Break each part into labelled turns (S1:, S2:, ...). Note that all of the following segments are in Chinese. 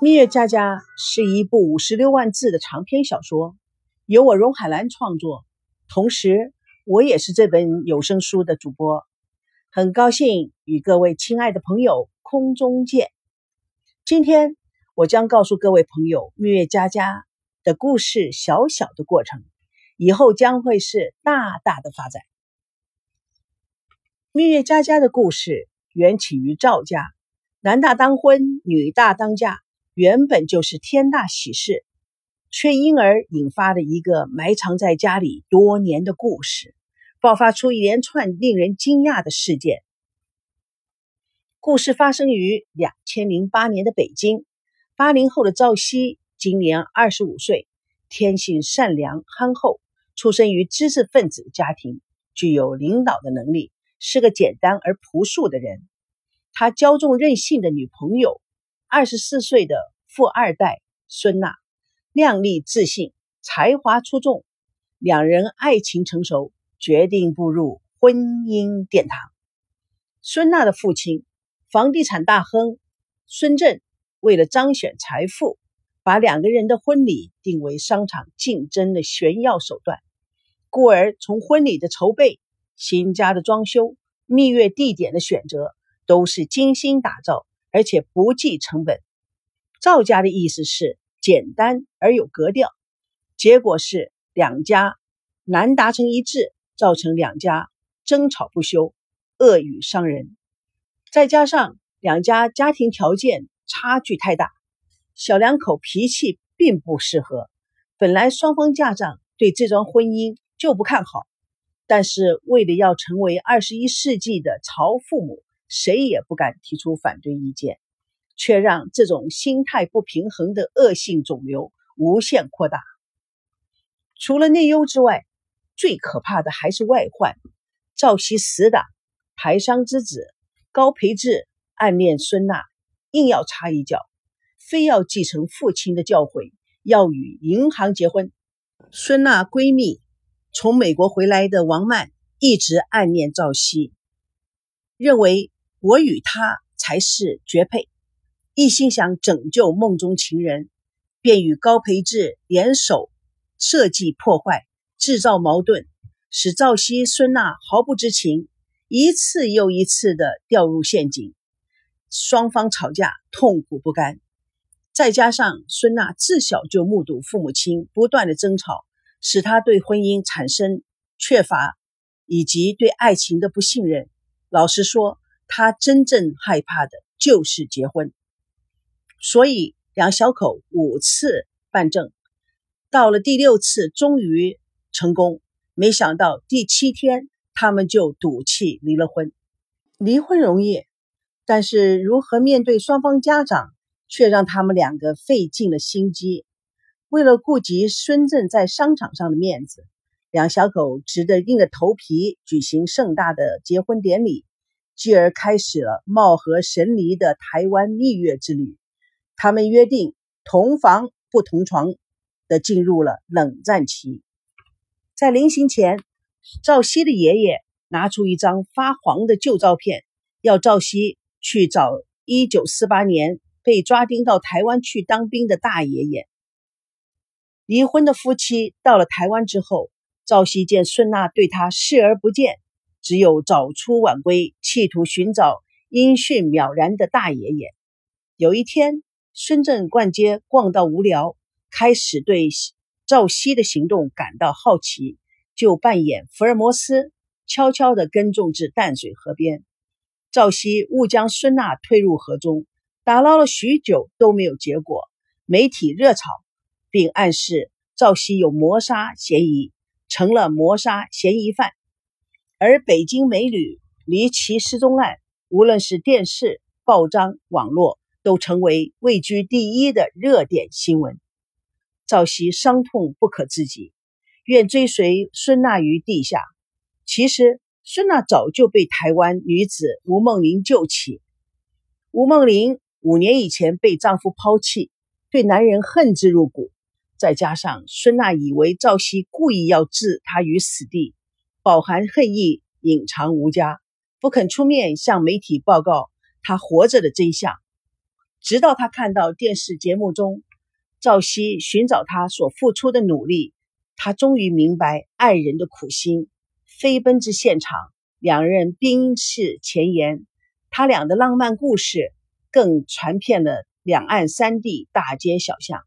S1: 蜜月佳佳是一部五十六万字的长篇小说，由我荣海兰创作，同时我也是这本有声书的主播。很高兴与各位亲爱的朋友空中见。今天我将告诉各位朋友蜜月佳佳的故事小小的过程，以后将会是大大的发展。蜜月佳佳的故事缘起于赵家，男大当婚，女大当嫁。原本就是天大喜事，却因而引发了一个埋藏在家里多年的故事，爆发出一连串令人惊讶的事件。故事发生于两千零八年的北京，八零后的赵熙今年二十五岁，天性善良憨厚，出生于知识分子家庭，具有领导的能力，是个简单而朴素的人。他骄纵任性的女朋友。二十四岁的富二代孙娜，靓丽自信，才华出众，两人爱情成熟，决定步入婚姻殿堂。孙娜的父亲，房地产大亨孙振，为了彰显财富，把两个人的婚礼定为商场竞争的炫耀手段，故而从婚礼的筹备、新家的装修、蜜月地点的选择，都是精心打造。而且不计成本，赵家的意思是简单而有格调，结果是两家难达成一致，造成两家争吵不休，恶语伤人。再加上两家家庭条件差距太大，小两口脾气并不适合。本来双方家长对这桩婚姻就不看好，但是为了要成为二十一世纪的曹父母。谁也不敢提出反对意见，却让这种心态不平衡的恶性肿瘤无限扩大。除了内忧之外，最可怕的还是外患。赵熙死党排商之子高培志暗恋孙娜，硬要插一脚，非要继承父亲的教诲，要与银行结婚。孙娜闺蜜从美国回来的王曼一直暗恋赵熙，认为。我与他才是绝配，一心想拯救梦中情人，便与高培志联手设计破坏，制造矛盾，使赵熙、孙娜毫不知情，一次又一次的掉入陷阱，双方吵架痛苦不甘。再加上孙娜自小就目睹父母亲不断的争吵，使她对婚姻产生缺乏以及对爱情的不信任。老实说。他真正害怕的就是结婚，所以两小口五次办证，到了第六次终于成功。没想到第七天他们就赌气离了婚。离婚容易，但是如何面对双方家长，却让他们两个费尽了心机。为了顾及孙振在商场上的面子，两小口只得硬着头皮举行盛大的结婚典礼。继而开始了貌合神离的台湾蜜月之旅。他们约定同房不同床的进入了冷战期。在临行前，赵熙的爷爷拿出一张发黄的旧照片，要赵熙去找1948年被抓丁到台湾去当兵的大爷爷。离婚的夫妻到了台湾之后，赵熙见孙娜对他视而不见。只有早出晚归，企图寻找音讯渺然的大爷爷。有一天，孙振逛街逛到无聊，开始对赵熙的行动感到好奇，就扮演福尔摩斯，悄悄地跟踪至淡水河边。赵熙误将孙娜推入河中，打捞了许久都没有结果。媒体热炒，并暗示赵熙有谋杀嫌疑，成了谋杀嫌疑犯。而北京美女离奇失踪案，无论是电视、报章、网络，都成为位居第一的热点新闻。赵熙伤痛不可自己，愿追随孙娜于地下。其实，孙娜早就被台湾女子吴梦玲救起。吴梦玲五年以前被丈夫抛弃，对男人恨之入骨。再加上孙娜以为赵熙故意要置她于死地。饱含恨意，隐藏无家，不肯出面向媒体报告他活着的真相。直到他看到电视节目中赵熙寻找他所付出的努力，他终于明白爱人的苦心。飞奔至现场，两人冰释前嫌，他俩的浪漫故事更传遍了两岸三地大街小巷。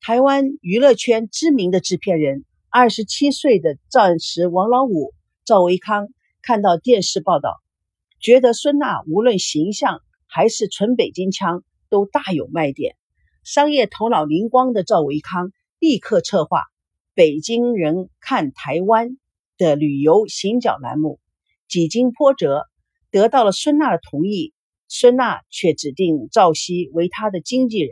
S1: 台湾娱乐圈知名的制片人，二十七岁的钻石王老五赵维康，看到电视报道，觉得孙娜无论形象还是纯北京腔都大有卖点。商业头脑灵光的赵维康立刻策划《北京人看台湾》的旅游行脚栏目，几经波折，得到了孙娜的同意。孙娜却指定赵熙为他的经纪人。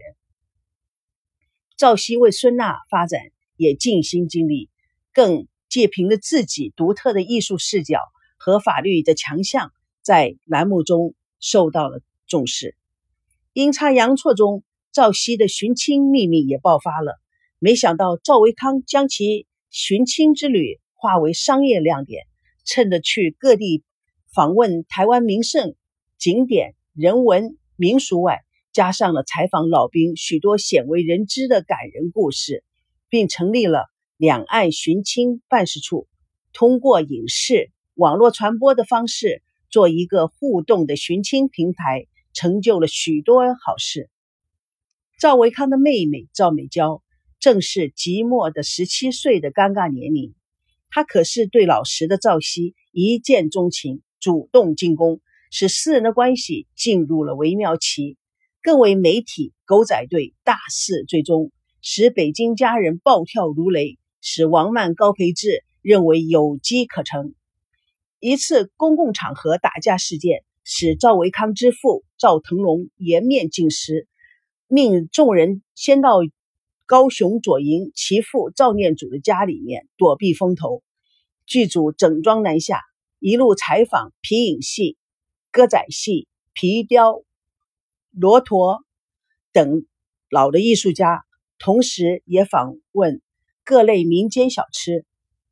S1: 赵熙为孙娜发展也尽心尽力，更借凭着自己独特的艺术视角和法律的强项，在栏目中受到了重视。阴差阳错中，赵熙的寻亲秘密也爆发了。没想到赵维康将其寻亲之旅化为商业亮点，趁着去各地访问台湾名胜景点、人文民俗外，加上了采访老兵许多鲜为人知的感人故事，并成立了两岸寻亲办事处，通过影视、网络传播的方式，做一个互动的寻亲平台，成就了许多好事。赵维康的妹妹赵美娇正是即墨的十七岁的尴尬年龄，她可是对老实的赵熙一见钟情，主动进攻，使四人的关系进入了微妙期。更为媒体狗仔队大肆追踪，使北京家人暴跳如雷，使王曼、高培志认为有机可乘。一次公共场合打架事件，使赵维康之父赵腾龙颜面尽失，命众人先到高雄左营其父赵念祖的家里面躲避风头。剧组整装南下，一路采访皮影戏、歌仔戏、皮雕。骆驼等老的艺术家，同时也访问各类民间小吃。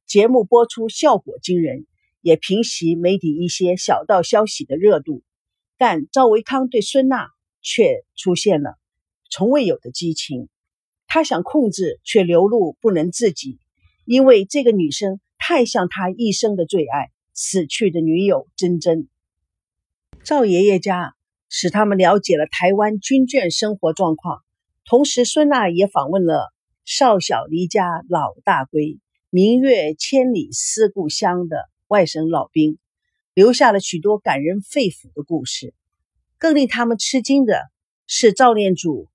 S1: 节目播出效果惊人，也平息媒体一些小道消息的热度。但赵维康对孙娜却出现了从未有的激情，他想控制，却流露不能自己，因为这个女生太像他一生的最爱——死去的女友珍珍。赵爷爷家。使他们了解了台湾军眷生活状况，同时孙娜也访问了少小离家老大归，明月千里思故乡的外省老兵，留下了许多感人肺腑的故事。更令他们吃惊的是，赵念祖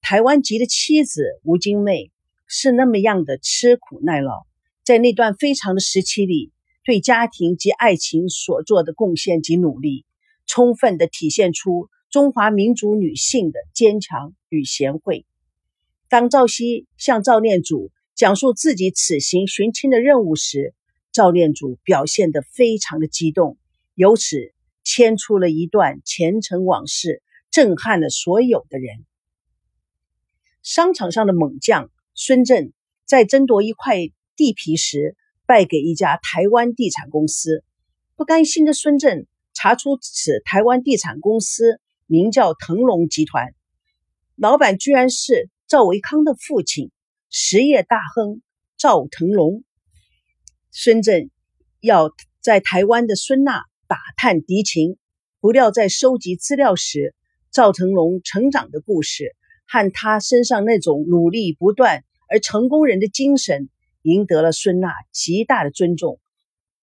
S1: 台湾籍的妻子吴金妹是那么样的吃苦耐劳，在那段非常的时期里，对家庭及爱情所做的贡献及努力。充分的体现出中华民族女性的坚强与贤惠。当赵熙向赵念祖讲述自己此行寻亲的任务时，赵念祖表现得非常的激动，由此牵出了一段前尘往事，震撼了所有的人。商场上的猛将孙振在争夺一块地皮时，败给一家台湾地产公司，不甘心的孙振。查出此台湾地产公司名叫腾龙集团，老板居然是赵维康的父亲，实业大亨赵腾龙。孙振要在台湾的孙娜打探敌情，不料在收集资料时，赵腾龙成长的故事和他身上那种努力不断而成功人的精神，赢得了孙娜极大的尊重。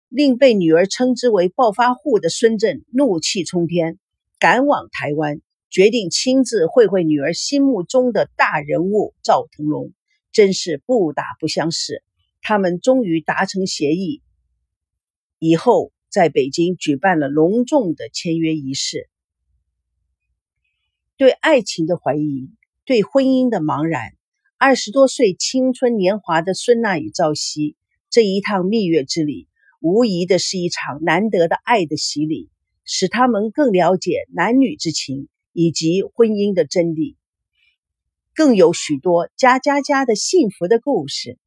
S1: 令被女儿称之为“暴发户”的孙振怒气冲天，赶往台湾，决定亲自会会女儿心目中的大人物赵腾龙。真是不打不相识。他们终于达成协议，以后在北京举办了隆重的签约仪式。对爱情的怀疑，对婚姻的茫然，二十多岁青春年华的孙娜与赵熙这一趟蜜月之旅。无疑的是一场难得的爱的洗礼，使他们更了解男女之情以及婚姻的真谛，更有许多家家家的幸福的故事。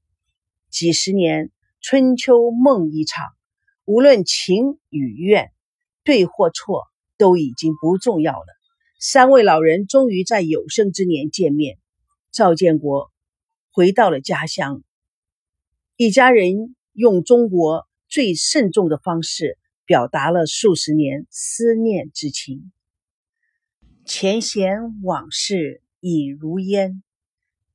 S1: 几十年春秋梦一场，无论情与怨，对或错都已经不重要了。三位老人终于在有生之年见面。赵建国回到了家乡，一家人用中国最慎重的方式表达了数十年思念之情。前贤往事已如烟，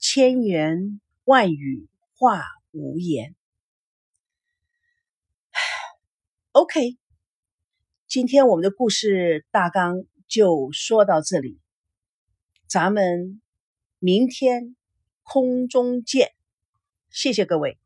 S1: 千言万语化无言。OK，今天我们的故事大纲就说到这里，咱们明天空中见，谢谢各位。